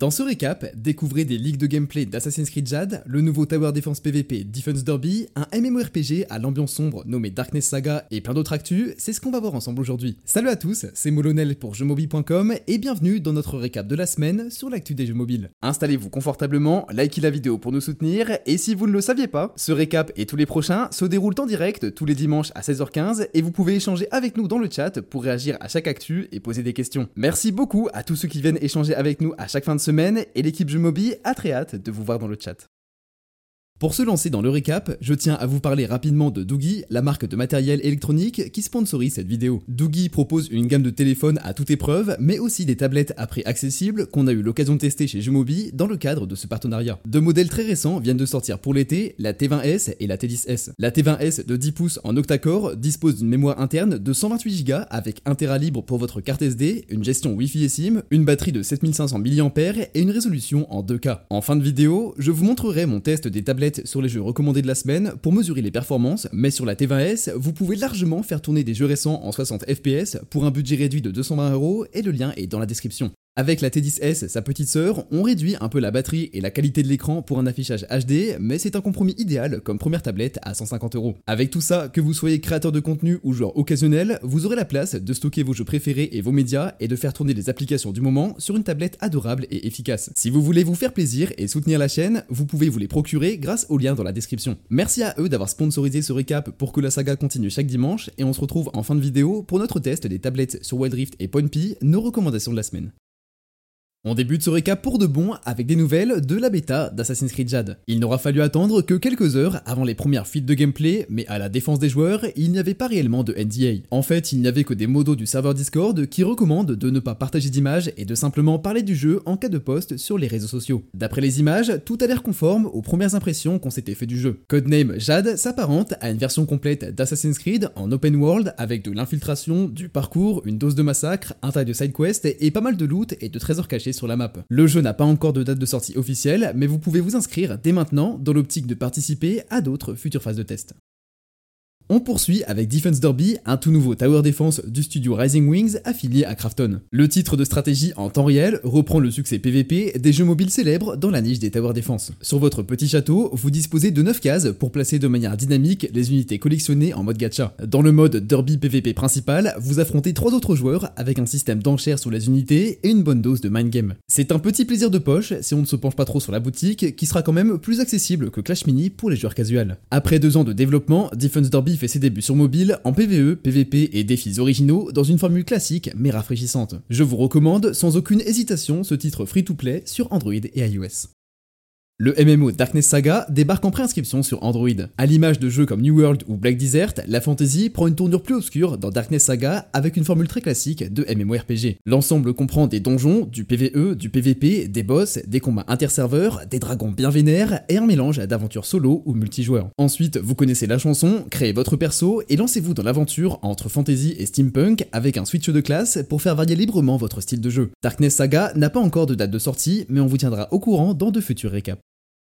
Dans ce récap, découvrez des ligues de gameplay d'Assassin's Creed Jade, le nouveau Tower Defense PvP Defense Derby, un MMORPG à l'ambiance sombre nommé Darkness Saga et plein d'autres actus, c'est ce qu'on va voir ensemble aujourd'hui. Salut à tous, c'est Molonel pour jeuxmobile.com et bienvenue dans notre récap de la semaine sur l'actu des jeux mobiles. Installez-vous confortablement, likez la vidéo pour nous soutenir et si vous ne le saviez pas, ce récap et tous les prochains se déroulent en direct tous les dimanches à 16h15 et vous pouvez échanger avec nous dans le chat pour réagir à chaque actu et poser des questions. Merci beaucoup à tous ceux qui viennent échanger avec nous à chaque fin de semaine et l'équipe Jumobi a très hâte de vous voir dans le chat. Pour se lancer dans le récap, je tiens à vous parler rapidement de Doogie, la marque de matériel électronique qui sponsorise cette vidéo. Doogie propose une gamme de téléphones à toute épreuve, mais aussi des tablettes à prix accessible qu'on a eu l'occasion de tester chez Jumobi dans le cadre de ce partenariat. Deux modèles très récents viennent de sortir pour l'été, la T20S et la T10S. La T20S de 10 pouces en octa-core dispose d'une mémoire interne de 128 Go avec 1 Tera libre pour votre carte SD, une gestion Wi-Fi et SIM, une batterie de 7500 mAh et une résolution en 2K. En fin de vidéo, je vous montrerai mon test des tablettes sur les jeux recommandés de la semaine pour mesurer les performances, mais sur la T20S, vous pouvez largement faire tourner des jeux récents en 60 fps pour un budget réduit de 220 euros et le lien est dans la description. Avec la T10S, sa petite sœur, on réduit un peu la batterie et la qualité de l'écran pour un affichage HD, mais c'est un compromis idéal comme première tablette à 150 euros. Avec tout ça, que vous soyez créateur de contenu ou joueur occasionnel, vous aurez la place de stocker vos jeux préférés et vos médias et de faire tourner les applications du moment sur une tablette adorable et efficace. Si vous voulez vous faire plaisir et soutenir la chaîne, vous pouvez vous les procurer grâce au lien dans la description. Merci à eux d'avoir sponsorisé ce récap pour que la saga continue chaque dimanche et on se retrouve en fin de vidéo pour notre test des tablettes sur Wild Rift et PointP, nos recommandations de la semaine. On débute ce récap pour de bon avec des nouvelles de la bêta d'Assassin's Creed Jade. Il n'aura fallu attendre que quelques heures avant les premières fuites de gameplay, mais à la défense des joueurs, il n'y avait pas réellement de NDA. En fait, il n'y avait que des modos du serveur Discord qui recommandent de ne pas partager d'images et de simplement parler du jeu en cas de post sur les réseaux sociaux. D'après les images, tout a l'air conforme aux premières impressions qu'on s'était fait du jeu. Codename Jade s'apparente à une version complète d'Assassin's Creed en open world avec de l'infiltration, du parcours, une dose de massacre, un tas de side quests et pas mal de loot et de trésors cachés sur la map. Le jeu n'a pas encore de date de sortie officielle, mais vous pouvez vous inscrire dès maintenant dans l'optique de participer à d'autres futures phases de test. On poursuit avec Defense Derby, un tout nouveau tower defense du studio Rising Wings affilié à Krafton. Le titre de stratégie en temps réel reprend le succès PVP des jeux mobiles célèbres dans la niche des tower defense. Sur votre petit château, vous disposez de 9 cases pour placer de manière dynamique les unités collectionnées en mode gacha. Dans le mode Derby PVP principal, vous affrontez 3 autres joueurs avec un système d'enchères sur les unités et une bonne dose de mind game. C'est un petit plaisir de poche si on ne se penche pas trop sur la boutique qui sera quand même plus accessible que Clash Mini pour les joueurs casuals. Après deux ans de développement, Defense Derby fait ses débuts sur mobile en PvE, PvP et défis originaux dans une formule classique mais rafraîchissante. Je vous recommande sans aucune hésitation ce titre free-to-play sur Android et iOS. Le MMO Darkness Saga débarque en préinscription sur Android. À l'image de jeux comme New World ou Black Desert, la fantasy prend une tournure plus obscure dans Darkness Saga avec une formule très classique de MMORPG. L'ensemble comprend des donjons, du PvE, du PvP, des boss, des combats interserveurs, des dragons bien vénères et un mélange d'aventures solo ou multijoueur. Ensuite, vous connaissez la chanson, créez votre perso et lancez-vous dans l'aventure entre fantasy et steampunk avec un switch de classe pour faire varier librement votre style de jeu. Darkness Saga n'a pas encore de date de sortie, mais on vous tiendra au courant dans de futurs récaps.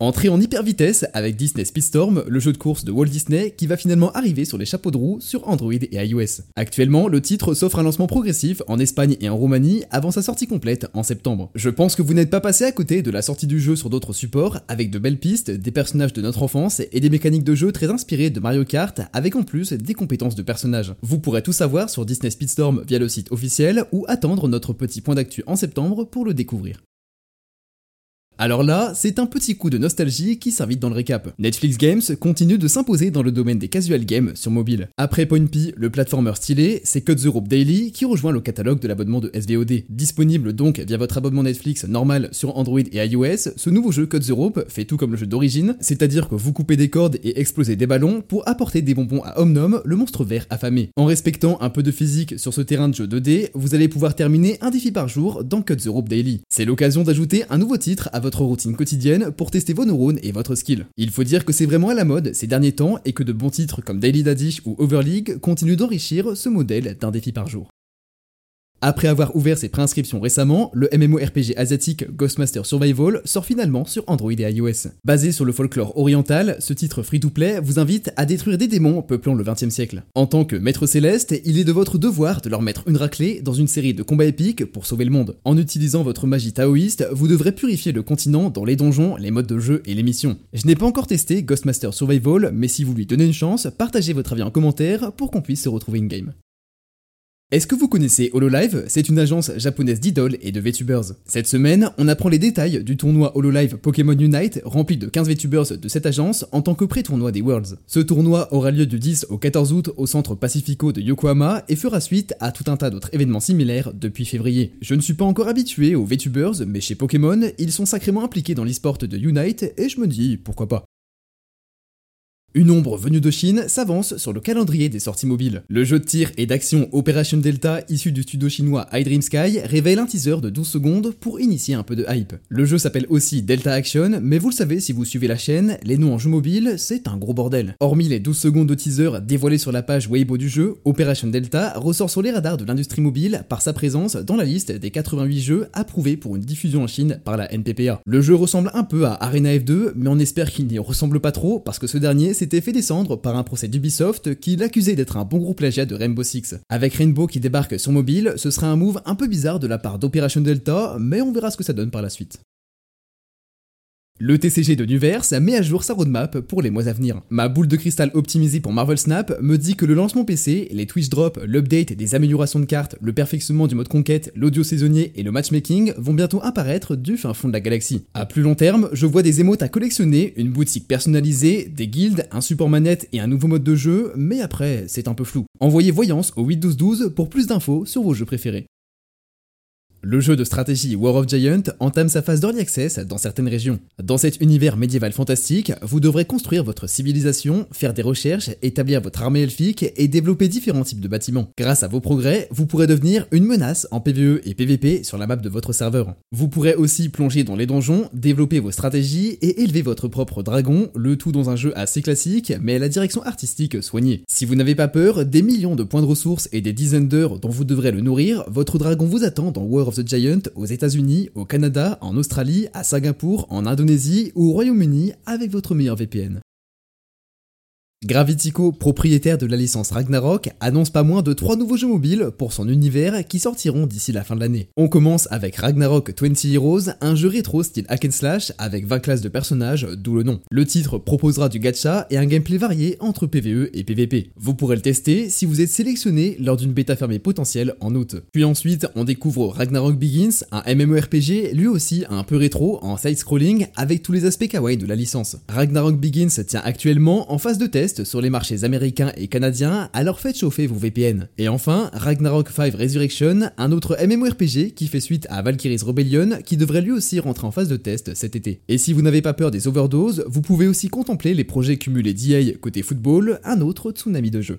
Entrée en hyper vitesse avec Disney Speedstorm, le jeu de course de Walt Disney qui va finalement arriver sur les chapeaux de roue sur Android et iOS. Actuellement, le titre s'offre un lancement progressif en Espagne et en Roumanie avant sa sortie complète en septembre. Je pense que vous n'êtes pas passé à côté de la sortie du jeu sur d'autres supports avec de belles pistes, des personnages de notre enfance et des mécaniques de jeu très inspirées de Mario Kart avec en plus des compétences de personnages. Vous pourrez tout savoir sur Disney Speedstorm via le site officiel ou attendre notre petit point d'actu en septembre pour le découvrir. Alors là, c'est un petit coup de nostalgie qui s'invite dans le récap. Netflix Games continue de s'imposer dans le domaine des casual games sur mobile. Après Point P, le platformer stylé, c'est Cut the Rope Daily qui rejoint le catalogue de l'abonnement de SVOD. Disponible donc via votre abonnement Netflix normal sur Android et iOS, ce nouveau jeu Cut the Rope fait tout comme le jeu d'origine, c'est-à-dire que vous coupez des cordes et explosez des ballons pour apporter des bonbons à Omnom, le monstre vert affamé. En respectant un peu de physique sur ce terrain de jeu 2D, vous allez pouvoir terminer un défi par jour dans Cut the Rope Daily. C'est l'occasion d'ajouter un nouveau titre à votre routine quotidienne pour tester vos neurones et votre skill. Il faut dire que c'est vraiment à la mode ces derniers temps et que de bons titres comme Daily Daddish ou Overleague continuent d'enrichir ce modèle d'un défi par jour. Après avoir ouvert ses préinscriptions récemment, le MMORPG asiatique Ghostmaster Survival sort finalement sur Android et iOS. Basé sur le folklore oriental, ce titre free-to-play vous invite à détruire des démons peuplant le XXe siècle. En tant que maître céleste, il est de votre devoir de leur mettre une raclée dans une série de combats épiques pour sauver le monde. En utilisant votre magie taoïste, vous devrez purifier le continent dans les donjons, les modes de jeu et les missions. Je n'ai pas encore testé Ghostmaster Survival, mais si vous lui donnez une chance, partagez votre avis en commentaire pour qu'on puisse se retrouver in-game. Est-ce que vous connaissez HoloLive? C'est une agence japonaise d'idoles et de VTubers. Cette semaine, on apprend les détails du tournoi HoloLive Pokémon Unite rempli de 15 VTubers de cette agence en tant que pré-tournoi des Worlds. Ce tournoi aura lieu du 10 au 14 août au centre Pacifico de Yokohama et fera suite à tout un tas d'autres événements similaires depuis février. Je ne suis pas encore habitué aux VTubers, mais chez Pokémon, ils sont sacrément impliqués dans l'esport de Unite et je me dis pourquoi pas. Une ombre venue de Chine s'avance sur le calendrier des sorties mobiles. Le jeu de tir et d'action Operation Delta issu du studio chinois iDream Sky révèle un teaser de 12 secondes pour initier un peu de hype. Le jeu s'appelle aussi Delta Action, mais vous le savez si vous suivez la chaîne, les noms en jeu mobile, c'est un gros bordel. Hormis les 12 secondes de teaser dévoilées sur la page Weibo du jeu, Operation Delta ressort sur les radars de l'industrie mobile par sa présence dans la liste des 88 jeux approuvés pour une diffusion en Chine par la NPPA. Le jeu ressemble un peu à Arena F2, mais on espère qu'il n'y ressemble pas trop parce que ce dernier s'était fait descendre par un procès d'Ubisoft qui l'accusait d'être un bon gros plagiat de Rainbow Six. Avec Rainbow qui débarque sur mobile, ce sera un move un peu bizarre de la part d'Operation Delta, mais on verra ce que ça donne par la suite. Le TCG de Nuverse met à jour sa roadmap pour les mois à venir. Ma boule de cristal optimisée pour Marvel Snap me dit que le lancement PC, les Twitch Drops, l'update des améliorations de cartes, le perfectionnement du mode conquête, l'audio saisonnier et le matchmaking vont bientôt apparaître du fin fond de la galaxie. À plus long terme, je vois des émotes à collectionner, une boutique personnalisée, des guildes, un support manette et un nouveau mode de jeu, mais après, c'est un peu flou. Envoyez Voyance au 81212 pour plus d'infos sur vos jeux préférés. Le jeu de stratégie War of Giant entame sa phase d'early access dans certaines régions. Dans cet univers médiéval fantastique, vous devrez construire votre civilisation, faire des recherches, établir votre armée elfique et développer différents types de bâtiments. Grâce à vos progrès, vous pourrez devenir une menace en PvE et PvP sur la map de votre serveur. Vous pourrez aussi plonger dans les donjons, développer vos stratégies et élever votre propre dragon, le tout dans un jeu assez classique mais à la direction artistique soignée. Si vous n'avez pas peur, des millions de points de ressources et des dizaines d'heures dont vous devrez le nourrir, votre dragon vous attend dans War the Giant aux États-Unis, au Canada, en Australie, à Singapour, en Indonésie ou au Royaume-Uni avec votre meilleur VPN. Gravitico, propriétaire de la licence Ragnarok, annonce pas moins de 3 nouveaux jeux mobiles pour son univers qui sortiront d'ici la fin de l'année. On commence avec Ragnarok 20 Heroes, un jeu rétro style hack and slash avec 20 classes de personnages, d'où le nom. Le titre proposera du gacha et un gameplay varié entre PvE et PvP. Vous pourrez le tester si vous êtes sélectionné lors d'une bêta fermée potentielle en août. Puis ensuite, on découvre Ragnarok Begins, un MMORPG lui aussi un peu rétro en side-scrolling avec tous les aspects kawaii de la licence. Ragnarok Begins tient actuellement en phase de test sur les marchés américains et canadiens, alors faites chauffer vos VPN. Et enfin, Ragnarok 5 Resurrection, un autre MMORPG qui fait suite à Valkyrie's Rebellion, qui devrait lui aussi rentrer en phase de test cet été. Et si vous n'avez pas peur des overdoses, vous pouvez aussi contempler les projets cumulés d'EA côté football, un autre tsunami de jeu.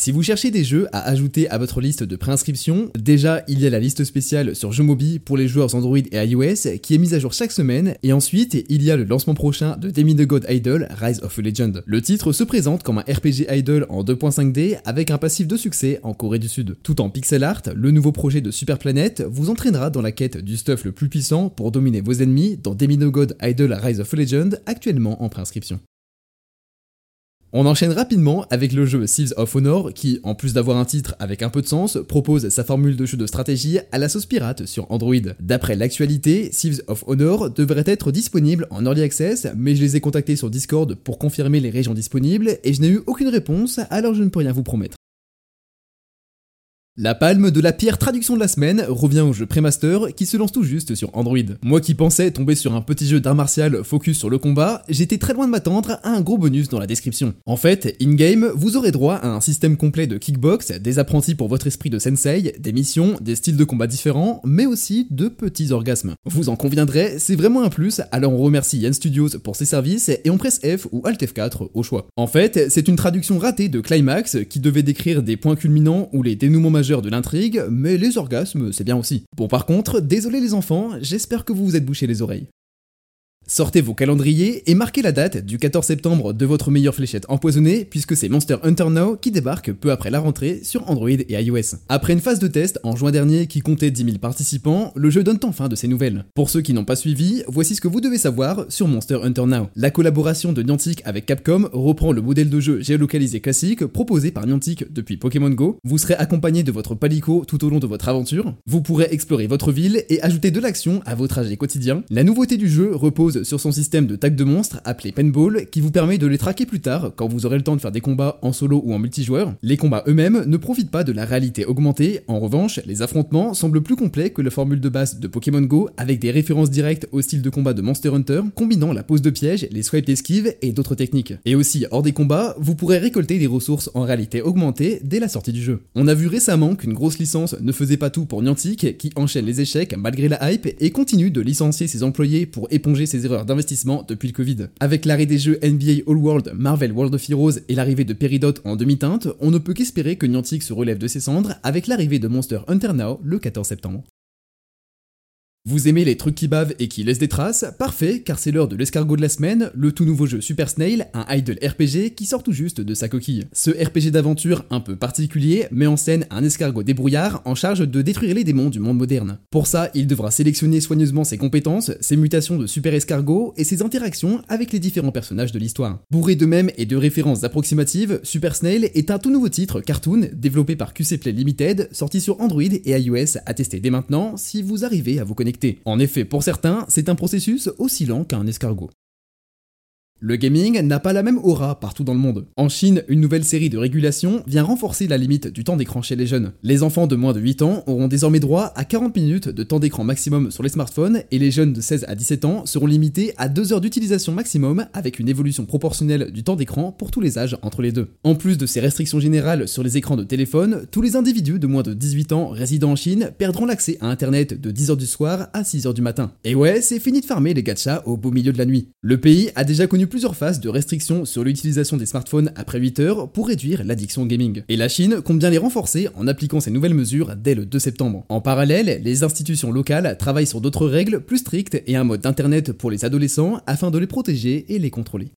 Si vous cherchez des jeux à ajouter à votre liste de préinscription, déjà il y a la liste spéciale sur Mobile pour les joueurs Android et iOS qui est mise à jour chaque semaine, et ensuite il y a le lancement prochain de Demi the God Idol Rise of a Legend. Le titre se présente comme un RPG idol en 2.5D avec un passif de succès en Corée du Sud. Tout en pixel art, le nouveau projet de Super Planet vous entraînera dans la quête du stuff le plus puissant pour dominer vos ennemis dans Demi the God Idol Rise of a Legend actuellement en préinscription. On enchaîne rapidement avec le jeu Thieves of Honor qui, en plus d'avoir un titre avec un peu de sens, propose sa formule de jeu de stratégie à la sauce pirate sur Android. D'après l'actualité, Thieves of Honor devrait être disponible en Early Access, mais je les ai contactés sur Discord pour confirmer les régions disponibles et je n'ai eu aucune réponse, alors je ne peux rien vous promettre. La palme de la pire traduction de la semaine revient au jeu Premaster qui se lance tout juste sur Android. Moi qui pensais tomber sur un petit jeu d'art martial focus sur le combat, j'étais très loin de m'attendre à un gros bonus dans la description. En fait, in-game, vous aurez droit à un système complet de kickbox, des apprentis pour votre esprit de sensei, des missions, des styles de combat différents, mais aussi de petits orgasmes. Vous en conviendrez, c'est vraiment un plus, alors on remercie Yann Studios pour ses services et on presse F ou Alt F4 au choix. En fait, c'est une traduction ratée de Climax qui devait décrire des points culminants ou les dénouements majeurs de l'intrigue, mais les orgasmes, c'est bien aussi. Bon par contre, désolé les enfants, j'espère que vous vous êtes bouché les oreilles. Sortez vos calendriers et marquez la date du 14 septembre de votre meilleure fléchette empoisonnée puisque c'est Monster Hunter Now qui débarque peu après la rentrée sur Android et iOS. Après une phase de test en juin dernier qui comptait 10 000 participants, le jeu donne enfin de ses nouvelles. Pour ceux qui n'ont pas suivi, voici ce que vous devez savoir sur Monster Hunter Now. La collaboration de Niantic avec Capcom reprend le modèle de jeu géolocalisé classique proposé par Niantic depuis Pokémon Go. Vous serez accompagné de votre palico tout au long de votre aventure. Vous pourrez explorer votre ville et ajouter de l'action à vos trajets quotidiens. La nouveauté du jeu repose sur son système de tag de monstres appelé Penball qui vous permet de les traquer plus tard quand vous aurez le temps de faire des combats en solo ou en multijoueur. Les combats eux-mêmes ne profitent pas de la réalité augmentée, en revanche, les affrontements semblent plus complets que la formule de base de Pokémon Go avec des références directes au style de combat de Monster Hunter, combinant la pose de piège, les swipes d'esquive et d'autres techniques. Et aussi, hors des combats, vous pourrez récolter des ressources en réalité augmentée dès la sortie du jeu. On a vu récemment qu'une grosse licence ne faisait pas tout pour Niantic qui enchaîne les échecs malgré la hype et continue de licencier ses employés pour éponger ses d'investissement depuis le Covid. Avec l'arrêt des jeux NBA All World, Marvel World of Heroes et l'arrivée de Peridot en demi-teinte, on ne peut qu'espérer que Niantic se relève de ses cendres avec l'arrivée de Monster Hunter Now le 14 septembre. Vous aimez les trucs qui bavent et qui laissent des traces? Parfait, car c'est l'heure de l'escargot de la semaine, le tout nouveau jeu Super Snail, un idle RPG qui sort tout juste de sa coquille. Ce RPG d'aventure un peu particulier met en scène un escargot débrouillard en charge de détruire les démons du monde moderne. Pour ça, il devra sélectionner soigneusement ses compétences, ses mutations de super escargot et ses interactions avec les différents personnages de l'histoire. Bourré de mèmes et de références approximatives, Super Snail est un tout nouveau titre cartoon développé par QC Play Limited, sorti sur Android et iOS à tester dès maintenant si vous arrivez à vous connecter en effet, pour certains, c'est un processus aussi lent qu'un escargot. Le gaming n'a pas la même aura partout dans le monde. En Chine, une nouvelle série de régulations vient renforcer la limite du temps d'écran chez les jeunes. Les enfants de moins de 8 ans auront désormais droit à 40 minutes de temps d'écran maximum sur les smartphones et les jeunes de 16 à 17 ans seront limités à 2 heures d'utilisation maximum avec une évolution proportionnelle du temps d'écran pour tous les âges entre les deux. En plus de ces restrictions générales sur les écrans de téléphone, tous les individus de moins de 18 ans résidant en Chine perdront l'accès à internet de 10h du soir à 6h du matin. Et ouais, c'est fini de farmer les gachas au beau milieu de la nuit. Le pays a déjà connu plusieurs phases de restrictions sur l'utilisation des smartphones après 8 heures pour réduire l'addiction au gaming. Et la Chine compte bien les renforcer en appliquant ces nouvelles mesures dès le 2 septembre. En parallèle, les institutions locales travaillent sur d'autres règles plus strictes et un mode d'internet pour les adolescents afin de les protéger et les contrôler.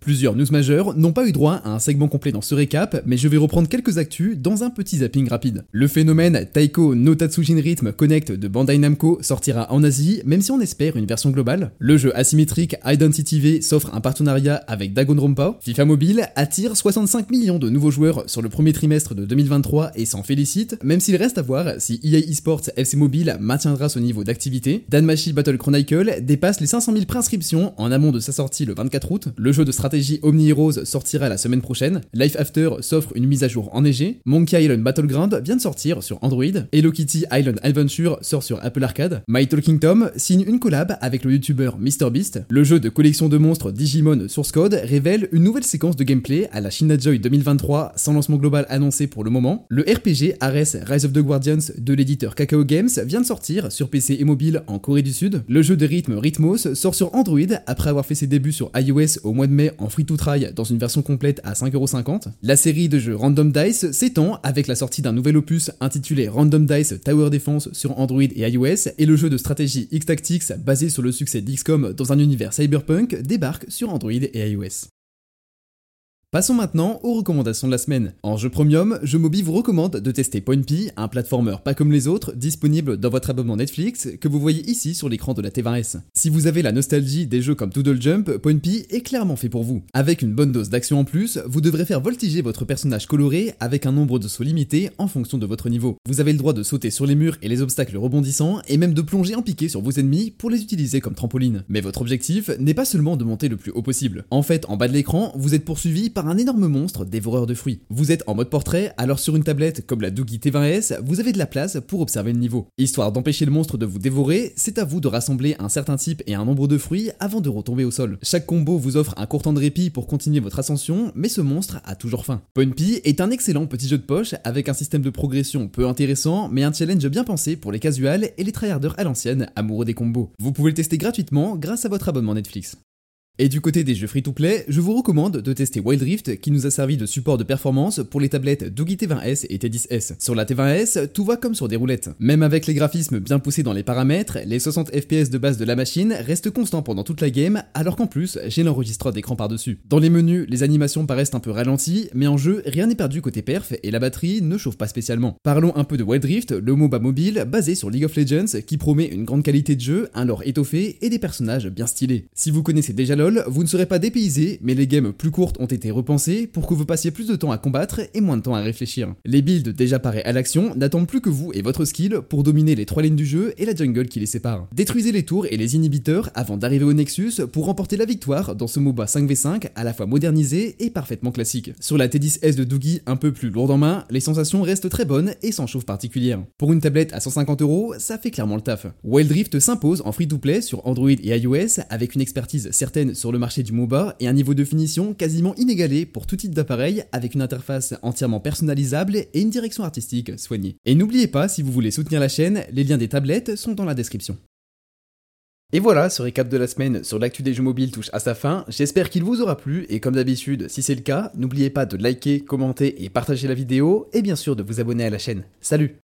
Plusieurs news majeures n'ont pas eu droit à un segment complet dans ce récap, mais je vais reprendre quelques actus dans un petit zapping rapide. Le phénomène Taiko no Tatsujin Rhythm Connect de Bandai Namco sortira en Asie, même si on espère une version globale. Le jeu asymétrique Identity V s'offre un partenariat avec Danganronpa. FIFA Mobile attire 65 millions de nouveaux joueurs sur le premier trimestre de 2023 et s'en félicite, même s'il reste à voir si EA Esports FC Mobile maintiendra ce niveau d'activité. Danmachi Battle Chronicle dépasse les 500 000 prescriptions en amont de sa sortie le 24 août. Le jeu de stratégie stratégie Omni Heroes sortira la semaine prochaine, Life After s'offre une mise à jour enneigée, Monkey Island Battleground vient de sortir sur Android, Hello Kitty Island Adventure sort sur Apple Arcade, My Talking Tom signe une collab avec le youtubeur MrBeast, le jeu de collection de monstres Digimon Source Code révèle une nouvelle séquence de gameplay à la China Joy 2023 sans lancement global annoncé pour le moment, le RPG Ares Rise of the Guardians de l'éditeur Kakao Games vient de sortir sur PC et mobile en Corée du Sud, le jeu de rythme Rhythmos sort sur Android après avoir fait ses débuts sur iOS au mois de mai en free to try dans une version complète à 5,50€. La série de jeux Random Dice s'étend avec la sortie d'un nouvel opus intitulé Random Dice Tower Defense sur Android et iOS et le jeu de stratégie X-Tactics basé sur le succès d'XCOM dans un univers cyberpunk débarque sur Android et iOS. Passons maintenant aux recommandations de la semaine. En jeu premium, je Mobi vous recommande de tester Point P, un platformer pas comme les autres, disponible dans votre abonnement Netflix, que vous voyez ici sur l'écran de la T20S. Si vous avez la nostalgie des jeux comme Doodle Jump, Point P est clairement fait pour vous. Avec une bonne dose d'action en plus, vous devrez faire voltiger votre personnage coloré avec un nombre de sauts limité en fonction de votre niveau. Vous avez le droit de sauter sur les murs et les obstacles rebondissants, et même de plonger en piqué sur vos ennemis pour les utiliser comme trampoline. Mais votre objectif n'est pas seulement de monter le plus haut possible. En fait, en bas de l'écran, vous êtes poursuivi par un énorme monstre dévoreur de fruits. Vous êtes en mode portrait, alors sur une tablette comme la Doogie T20S, vous avez de la place pour observer le niveau. Histoire d'empêcher le monstre de vous dévorer, c'est à vous de rassembler un certain type et un nombre de fruits avant de retomber au sol. Chaque combo vous offre un court temps de répit pour continuer votre ascension, mais ce monstre a toujours faim. Point P est un excellent petit jeu de poche avec un système de progression peu intéressant, mais un challenge bien pensé pour les casuals et les tryharders à l'ancienne, amoureux des combos. Vous pouvez le tester gratuitement grâce à votre abonnement Netflix. Et du côté des jeux free-to-play, je vous recommande de tester Wild Rift qui nous a servi de support de performance pour les tablettes Doogie T20S et T10S. Sur la T20S, tout va comme sur des roulettes. Même avec les graphismes bien poussés dans les paramètres, les 60 FPS de base de la machine restent constants pendant toute la game, alors qu'en plus, j'ai l'enregistreur d'écran par-dessus. Dans les menus, les animations paraissent un peu ralenties, mais en jeu, rien n'est perdu côté perf et la batterie ne chauffe pas spécialement. Parlons un peu de Wild Rift, le MOBA mobile basé sur League of Legends qui promet une grande qualité de jeu, un lore étoffé et des personnages bien stylés. Si vous connaissez déjà LoL, vous ne serez pas dépaysé, mais les games plus courtes ont été repensées pour que vous passiez plus de temps à combattre et moins de temps à réfléchir. Les builds déjà parés à l'action n'attendent plus que vous et votre skill pour dominer les trois lignes du jeu et la jungle qui les sépare. Détruisez les tours et les inhibiteurs avant d'arriver au Nexus pour remporter la victoire dans ce MOBA 5v5 à la fois modernisé et parfaitement classique. Sur la T10S de Doogie un peu plus lourde en main, les sensations restent très bonnes et sans chauffe particulière. Pour une tablette à 150 euros, ça fait clairement le taf. Wild Drift s'impose en free-to-play sur Android et iOS avec une expertise certaine sur le marché du MOBA et un niveau de finition quasiment inégalé pour tout type d'appareil avec une interface entièrement personnalisable et une direction artistique soignée. Et n'oubliez pas, si vous voulez soutenir la chaîne, les liens des tablettes sont dans la description. Et voilà, ce récap de la semaine sur l'actu des jeux mobiles touche à sa fin. J'espère qu'il vous aura plu et comme d'habitude, si c'est le cas, n'oubliez pas de liker, commenter et partager la vidéo et bien sûr de vous abonner à la chaîne. Salut